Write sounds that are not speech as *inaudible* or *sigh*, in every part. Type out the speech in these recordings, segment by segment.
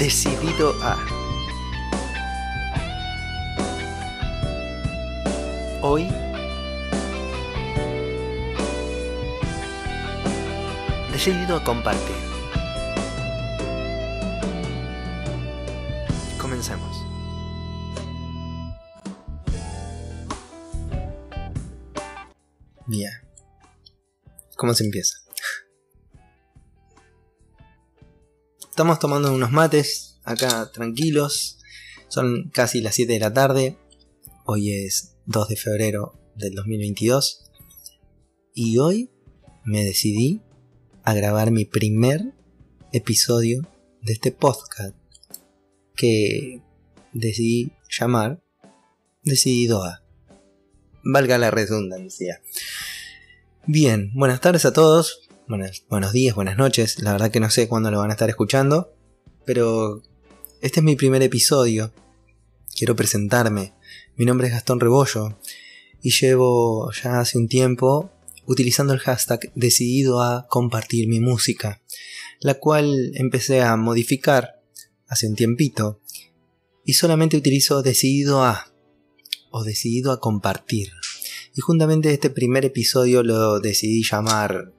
Decidido a. Hoy decidido a compartir. Comencemos. Bien. ¿Cómo se empieza? Estamos tomando unos mates acá tranquilos. Son casi las 7 de la tarde. Hoy es 2 de febrero del 2022. Y hoy me decidí a grabar mi primer episodio de este podcast que decidí llamar Decidido a. Valga la redundancia. Bien, buenas tardes a todos, buenos días, buenas noches, la verdad que no sé cuándo lo van a estar escuchando, pero este es mi primer episodio, quiero presentarme, mi nombre es Gastón Rebollo y llevo ya hace un tiempo utilizando el hashtag decidido a compartir mi música, la cual empecé a modificar hace un tiempito y solamente utilizo decidido a o decidido a compartir. Y juntamente este primer episodio lo decidí llamar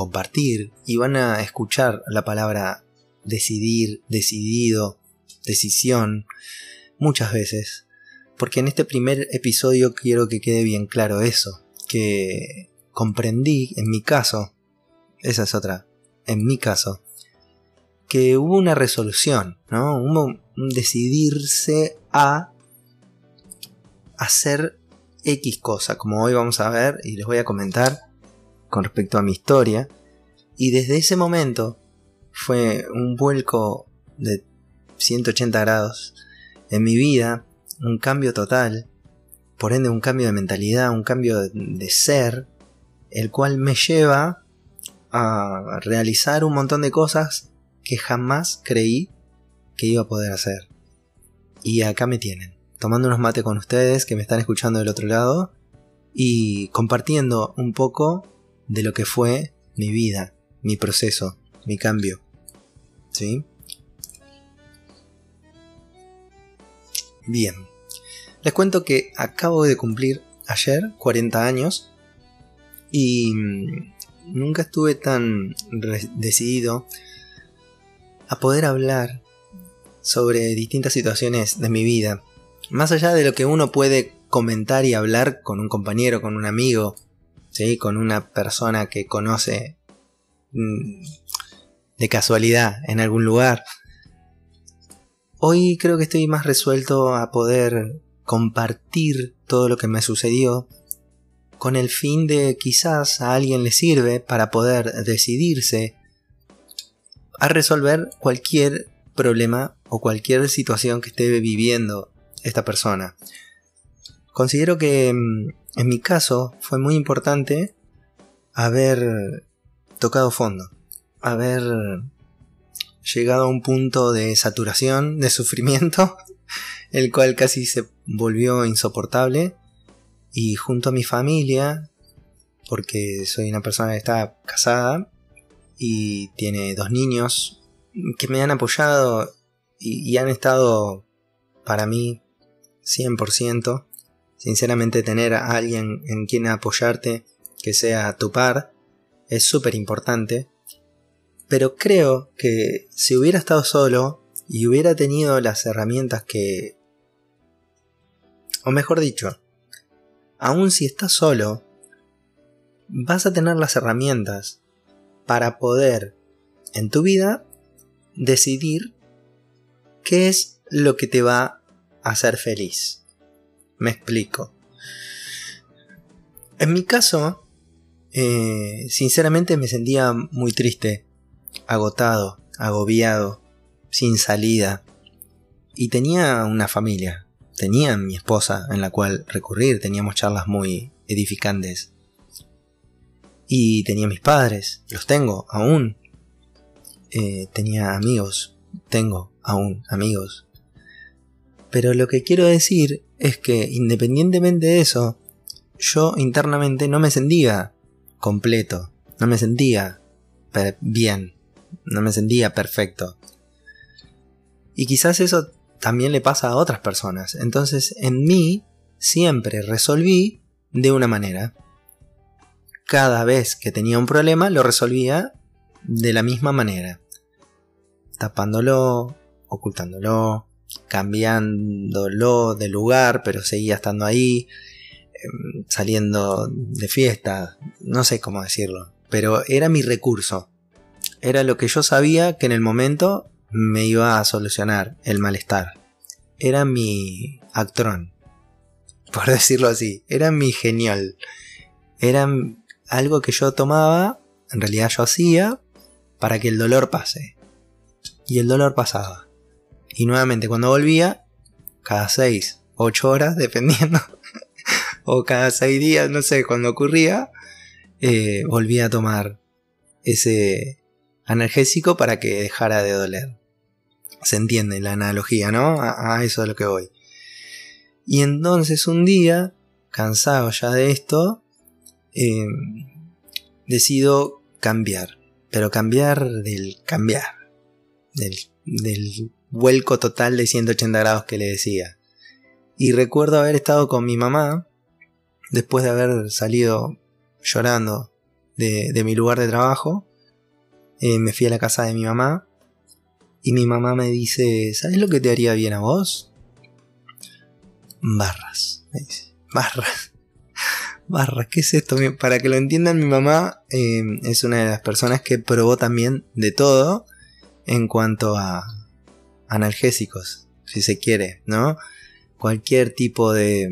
compartir y van a escuchar la palabra decidir, decidido, decisión muchas veces. Porque en este primer episodio quiero que quede bien claro eso, que comprendí en mi caso, esa es otra, en mi caso, que hubo una resolución, ¿no? Hubo un decidirse a hacer X cosa, como hoy vamos a ver y les voy a comentar con respecto a mi historia. Y desde ese momento fue un vuelco de 180 grados en mi vida, un cambio total, por ende un cambio de mentalidad, un cambio de, ser, el cual me lleva a realizar un montón de cosas que jamás creí que iba a poder hacer. Y acá me tienen tomando unos mates con ustedes que me están escuchando del otro lado y compartiendo un poco de lo que fue mi vida, mi proceso, mi cambio. ¿Sí? Bien. Les cuento que acabo de cumplir ayer 40 años y mm, nunca estuve tan decidido a poder hablar sobre distintas situaciones de mi vida más allá de lo que uno puede comentar y hablar con un compañero, con un amigo, con una persona que conoce mm, de casualidad en algún lugar, hoy creo que estoy más resuelto a poder compartir todo lo que me sucedió con el fin de quizás a alguien le sirve para poder decidirse a resolver cualquier problema o cualquier situación que esté viviendo esta persona. Considero que mm, en mi caso fue muy importante haber tocado fondo, haber llegado a un punto de saturación, de sufrimiento, *laughs* el cual casi se volvió insoportable, y junto a mi familia, porque soy una persona que está casada y tiene dos niños que me han apoyado y, han estado para mí 100%. Sinceramente tener a alguien en quien apoyarte que sea tu par es súper importante. Pero creo que si hubiera estado solo y hubiera tenido las herramientas que... O mejor dicho, aun si estás solo, vas a tener las herramientas para poder en tu vida decidir qué es lo que te va a ser feliz. Me explico. En mi caso, eh, sinceramente me sentía muy triste, agotado, agobiado, sin salida. Y tenía una familia, tenía mi esposa en la cual recurrir, teníamos charlas muy edificantes. Y tenía mis padres, los tengo aún. Eh, tenía amigos, tengo aún amigos. Pero lo que quiero decir es que independientemente de eso, yo internamente no me sentía completo, no me sentía bien, no me sentía perfecto. Y quizás eso también le pasa a otras personas. Entonces en mí siempre resolví de una manera. Cada vez que tenía un problema lo resolvía de la misma manera. Tapándolo, ocultándolo, cambiándolo de lugar, pero seguía estando ahí, em, saliendo de fiesta, no sé cómo decirlo, pero era mi recurso. Era lo que yo sabía que en el momento me iba a solucionar el malestar. Era mi actrón, *laughs* por decirlo así. Era mi genial. Era algo que yo tomaba, en realidad yo hacía, para que el dolor pase. Y el dolor pasaba. Y nuevamente cuando volvía, cada 6, 8 horas, *laughs* dependiendo, o cada 6 días, no sé, cuando ocurría, eh, volvía a tomar ese analgésico para que dejara de doler. Se entiende la analogía, ¿no? A, eso es lo que voy. Y entonces un día, cansado ya de esto, em, decido cambiar. Pero cambiar del cambiar. Del, del vuelco total de 180 grados que le decía. Y recuerdo haber estado con mi mamá, después de haber salido llorando de, mi lugar de trabajo, eh, me fui a la casa de mi mamá y mi mamá me dice, ¿sabes lo que te haría bien a vos? Barras, me dice, barras. *laughs* Barras, ¿qué es esto? Para que lo entiendan, mi mamá eh, es una de las personas que probó también de todo en cuanto a, analgésicos, si se quiere, ¿no? Cualquier tipo de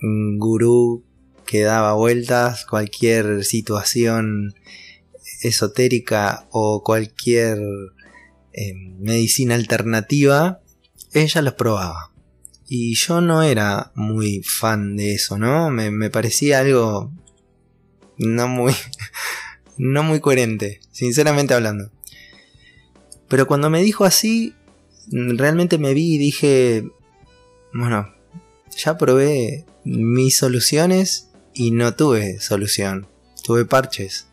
mm, gurú que daba vueltas, cualquier situación esotérica o cualquier eh, medicina alternativa, ella los probaba. Y yo no era muy fan de eso, ¿no? Me, me parecía algo no muy, *laughs* no muy coherente, sinceramente hablando. Pero cuando me dijo así, realmente me vi y dije, bueno, ya probé mis soluciones y no tuve solución, tuve parches.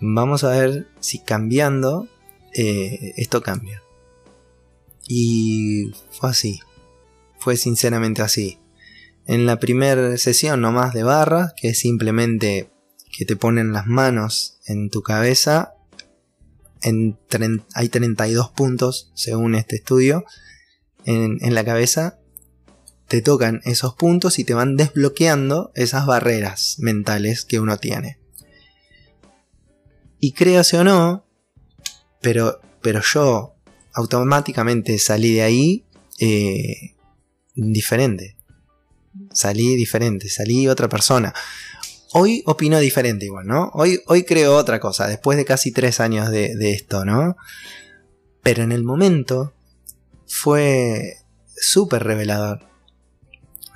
Vamos a ver si cambiando eh, esto cambia. Y fue así, fue sinceramente así. En la primera sesión nomás de barras, que es simplemente que te ponen las manos en tu cabeza hay 32 puntos, según este estudio, en, la cabeza. Te tocan esos puntos y te van desbloqueando esas barreras mentales que uno tiene. Y créase o no, pero, pero yo automáticamente salí de ahí eh, diferente. Salí diferente, salí otra persona. Hoy opino diferente igual, ¿no? Hoy, hoy creo otra cosa, después de casi tres años de, esto, ¿no? Pero en el momento fue súper revelador.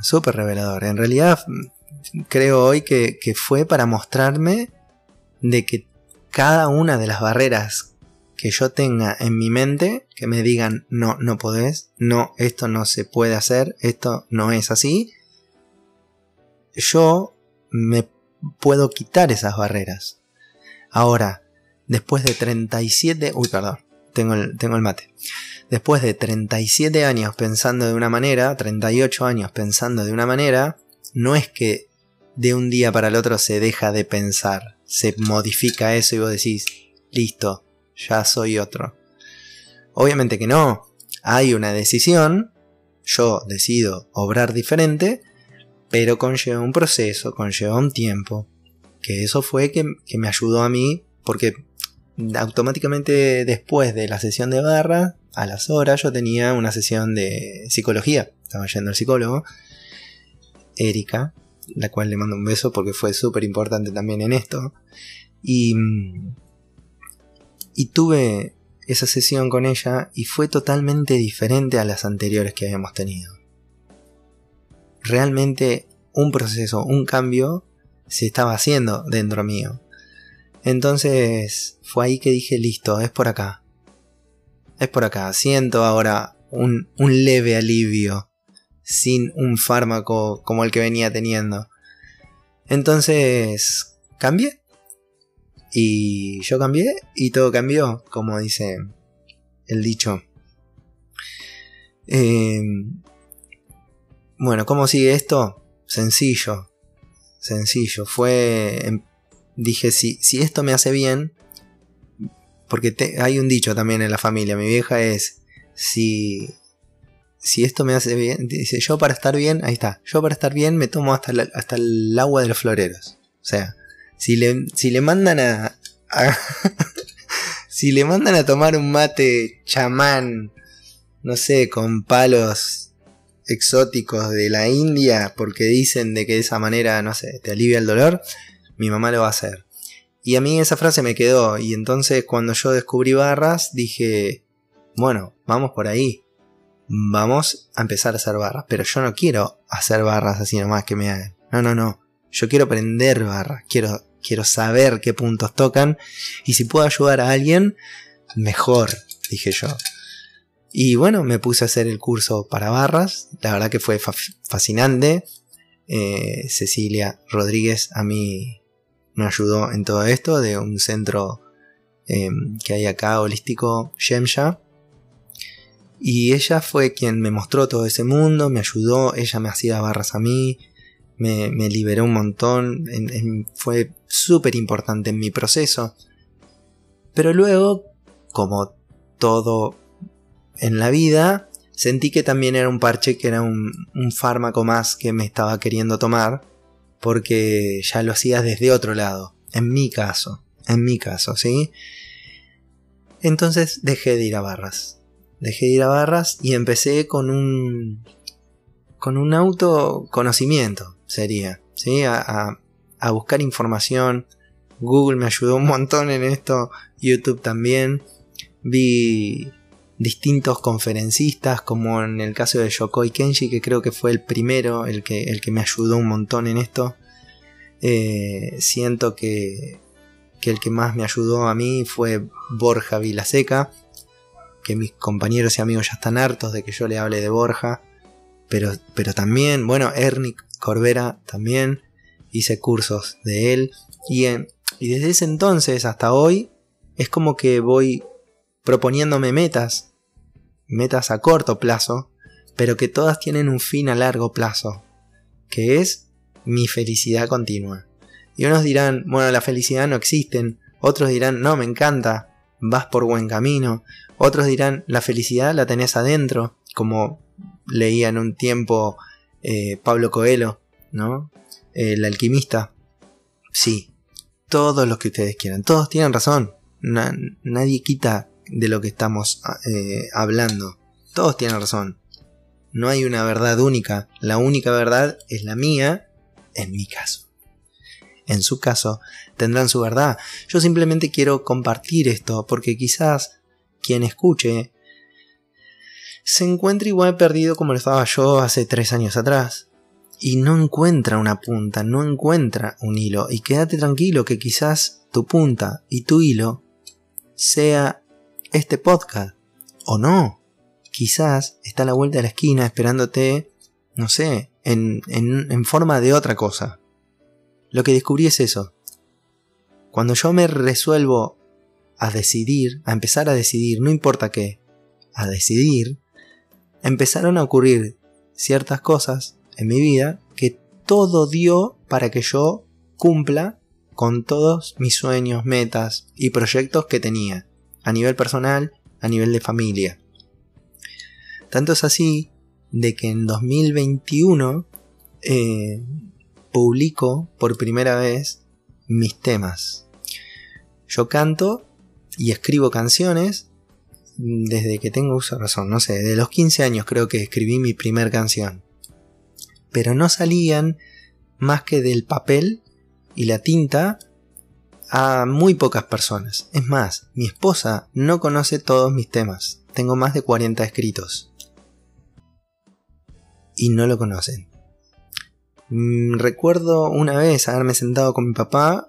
Súper revelador. En realidad creo hoy que, que fue para mostrarme de que cada una de las barreras que yo tenga en mi mente, que me digan, no, no podés, no, esto no se puede hacer, esto no es así, yo me puedo quitar esas barreras. Ahora, después de 37... Uy, perdón, tengo el, tengo el mate. Después de 37 años pensando de una manera, 38 años pensando de una manera, no es que de un día para el otro se deja de pensar, se modifica eso y vos decís, listo, ya soy otro. Obviamente que no, hay una decisión, yo decido obrar diferente, pero conlleva un proceso, conlleva un tiempo, que eso fue que, me ayudó a mí, porque automáticamente después de la sesión de barra, a las horas yo tenía una sesión de psicología, estaba yendo al psicólogo, Erika, la cual le mando un beso porque fue súper importante también en esto, y, y tuve esa sesión con ella y fue totalmente diferente a las anteriores que habíamos tenido realmente un proceso, un cambio se estaba haciendo dentro mío. Entonces fue ahí que dije, listo, es por acá. Es por acá. Siento ahora un, un leve alivio sin un fármaco como el que venía teniendo. Entonces cambié. Y yo cambié y todo cambió, como dice el dicho. Eh, bueno, ¿cómo sigue esto? Sencillo. Sencillo. Fue. em, Dije, si, si esto me hace bien. Porque hay un dicho también en la familia. Mi vieja es. Si. Si esto me hace bien. Dice, yo para estar bien. Ahí está. Yo para estar bien me tomo hasta, hasta el agua de los floreros. O sea, si le, si le mandan a. a- *laughs* si le mandan a tomar un mate chamán. No sé, con palos exóticos de la India porque dicen de que de esa manera, no sé, te alivia el dolor, mi mamá lo va a hacer. Y a mí esa frase me quedó y entonces cuando yo descubrí barras dije, bueno, vamos por ahí. Vamos a empezar a hacer barras, pero yo no quiero hacer barras así nomás que me hagan. No, no, no. Yo quiero aprender barras, quiero quiero saber qué puntos tocan y si puedo ayudar a alguien, mejor, dije yo. Y bueno, me puse a hacer el curso para barras. La verdad que fue fa- fascinante. Eh, Cecilia Rodríguez a mí me ayudó en todo esto de un centro eh, que hay acá holístico, Shemsha. Y ella fue quien me mostró todo ese mundo, me ayudó, ella me hacía barras a mí, me, liberó un montón, fue súper importante en mi proceso. Pero luego, como todo en la vida, sentí que también era un parche, que era un, un fármaco más que me estaba queriendo tomar, porque ya lo hacía desde otro lado, en mi caso, en mi caso, ¿sí? Entonces dejé de ir a barras, dejé de ir a barras y empecé con un, con un autoconocimiento, sería, ¿sí? A, a- a buscar información, Google me ayudó un montón en esto, YouTube también, vi distintos conferencistas, como en el caso de Yokoi Kenji, que creo que fue el primero, el que, el que me ayudó un montón en esto. Eh, siento que, que el que más me ayudó a mí fue Borja Vilaseca, que mis compañeros y amigos ya están hartos de que yo le hable de Borja, pero, pero también, bueno, Ernick Corbera también, hice cursos de él, y, en- y desde ese entonces hasta hoy es como que voy proponiéndome metas, metas a corto plazo, pero que todas tienen un fin a largo plazo, que es mi felicidad continua. Y unos dirán, bueno, la felicidad no existe, otros dirán, no, me encanta, vas por buen camino, otros dirán, la felicidad la tenés adentro, como leía en un tiempo eh, Pablo Coelho, ¿no? El alquimista. Sí, todos los que ustedes quieran, todos tienen razón, Na- nadie quita de lo que estamos eh, hablando. Todos tienen razón. No hay una verdad única. La única verdad es la mía, en mi caso. En su caso, tendrán su verdad. Yo simplemente quiero compartir esto porque quizás quien escuche se encuentre igual perdido como lo estaba yo hace tres años atrás. Y no encuentra una punta, no encuentra un hilo. Y quédate tranquilo que quizás tu punta y tu hilo sea este podcast. O no. Quizás está a la vuelta de la esquina esperándote, no sé, en, en, en forma de otra cosa. Lo que descubrí es eso. Cuando yo me resuelvo a decidir, a empezar a decidir, no importa qué, a decidir, empezaron a ocurrir ciertas cosas en mi vida que todo dio para que yo cumpla con todos mis sueños, metas y proyectos que tenía, a nivel personal, a nivel de familia. Tanto es así de que en 2021 eh, publico por primera vez mis temas. Yo canto y escribo canciones desde que tengo uso razón, no sé, de los 15 años creo que escribí mi primer canción. Pero no salían más que del papel y la tinta a muy pocas personas. Es más, mi esposa no conoce todos mis temas. Tengo más de 40 escritos. Y no lo conocen. Mm, recuerdo una vez haberme sentado con mi papá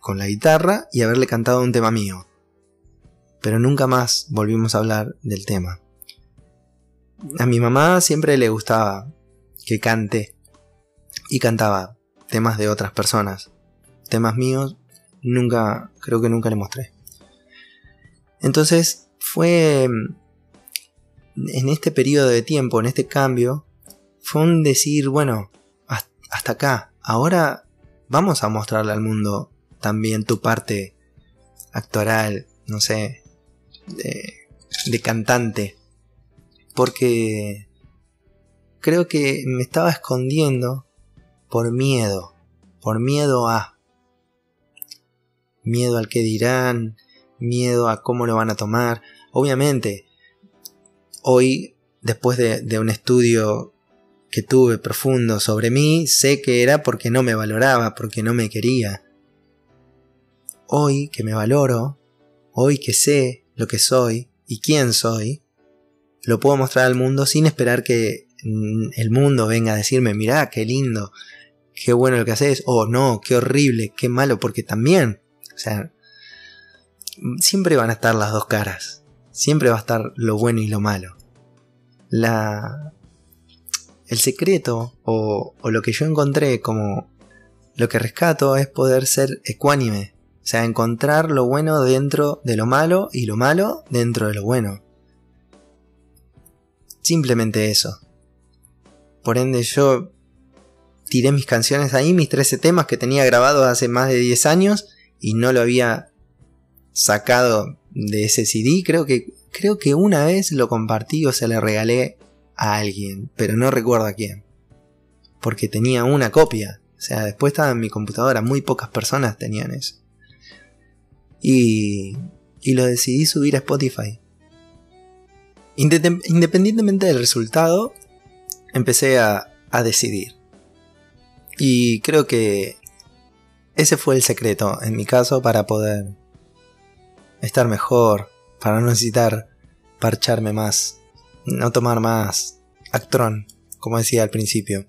con la guitarra y haberle cantado un tema mío. Pero nunca más volvimos a hablar del tema. A mi mamá siempre le gustaba que cante y cantaba temas de otras personas. Temas míos nunca, creo que nunca le mostré. Entonces fue en este periodo de tiempo, en este cambio, fue un decir, bueno, hasta acá, ahora vamos a mostrarle al mundo también tu parte actoral, no sé, de cantante. Porque creo que me estaba escondiendo por miedo, por miedo a... Miedo al que dirán, miedo a cómo lo van a tomar. Obviamente, hoy, después de, un estudio que tuve profundo sobre mí, sé que era porque no me valoraba, porque no me quería. Hoy que me valoro, hoy que sé lo que soy y quién soy, lo puedo mostrar al mundo sin esperar que mm, el mundo venga a decirme, mirá, qué lindo, qué bueno lo que haces, o no, qué horrible, qué malo, porque también, o sea, siempre van a estar las dos caras, siempre va a estar lo bueno y lo malo. La, el secreto o, o lo que yo encontré como lo que rescato es poder ser ecuánime, o sea, encontrar lo bueno dentro de lo malo y lo malo dentro de lo bueno. Simplemente eso. Por ende yo tiré mis canciones ahí, mis 13 temas que tenía grabados hace más de 10 años y no lo había sacado de ese CD. Creo que, creo que una vez lo compartí o se le regalé a alguien, pero no recuerdo a quién. Porque tenía una copia. O sea, después estaba en mi computadora, muy pocas personas tenían eso. Y, y lo decidí subir a Spotify. Independientemente del resultado, empecé a, a decidir. Y creo que ese fue el secreto en mi caso para poder estar mejor, para no necesitar parcharme más, no tomar más actrón, como decía al principio.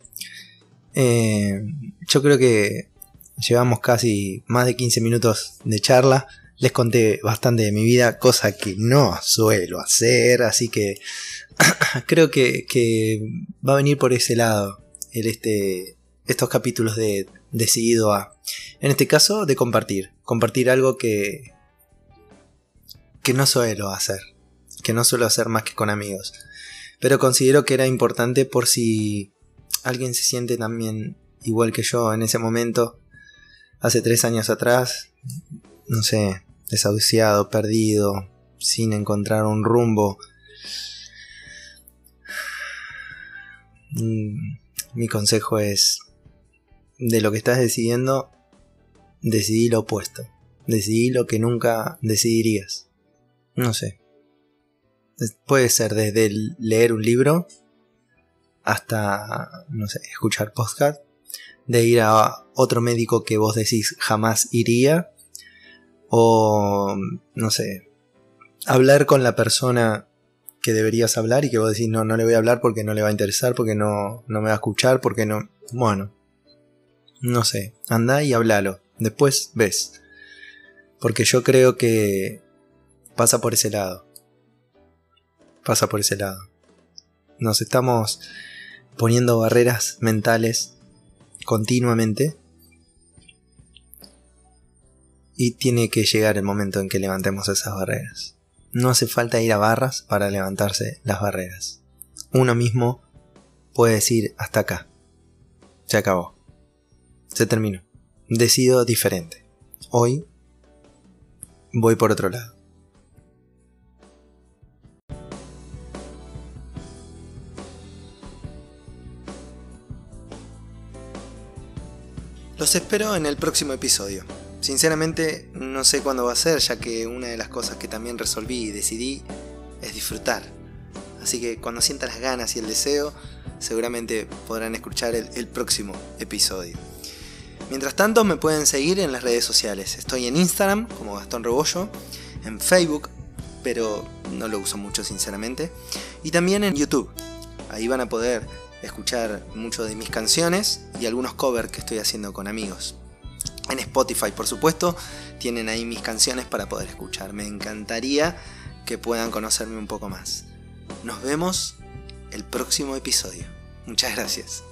Eh, yo creo que llevamos casi más de 15 minutos de charla. Les conté bastante de mi vida, cosa que no suelo hacer, así que *coughs* creo que, va a venir por ese lado este, estos capítulos de decidido a, en este caso, de compartir. Compartir algo que, que no suelo hacer. Que no suelo hacer más que con amigos. Pero considero que era importante por si alguien se siente también igual que yo en ese momento. Hace tres años atrás. No sé, desahuciado, perdido, sin encontrar un rumbo. Mm, mi consejo es de lo que estás decidiendo, decidí lo opuesto. Decidí lo que nunca decidirías. No sé. Puede ser desde leer un libro hasta, no sé, escuchar podcast, de ir a otro médico que vos decís jamás iría, o, no sé, hablar con la persona que deberías hablar y que vos decís no, no le voy a hablar porque no le va a interesar, porque no, no me va a escuchar, porque no... Bueno, no sé, anda y háblalo. Después ves. Porque yo creo que pasa por ese lado. Pasa por ese lado. Nos estamos poniendo barreras mentales continuamente. Y tiene que llegar el momento en que levantemos esas barreras. No hace falta ir a barras para levantarse las barreras. Uno mismo puede decir hasta acá. Se acabó. Se terminó. Decido diferente. Hoy voy por otro lado. Los espero en el próximo episodio. Sinceramente no sé cuándo va a ser, ya que una de las cosas que también resolví y decidí es disfrutar. Así que cuando sienta las ganas y el deseo, seguramente podrán escuchar el próximo episodio. Mientras tanto me pueden seguir en las redes sociales. Estoy en Instagram como Gastón Rebollo, en Facebook, pero no lo uso mucho sinceramente, y también en YouTube. Ahí van a poder escuchar mucho de mis canciones y algunos covers que estoy haciendo con amigos. En Spotify, por supuesto, tienen ahí mis canciones para poder escuchar. Me encantaría que puedan conocerme un poco más. Nos vemos el próximo episodio. Muchas gracias.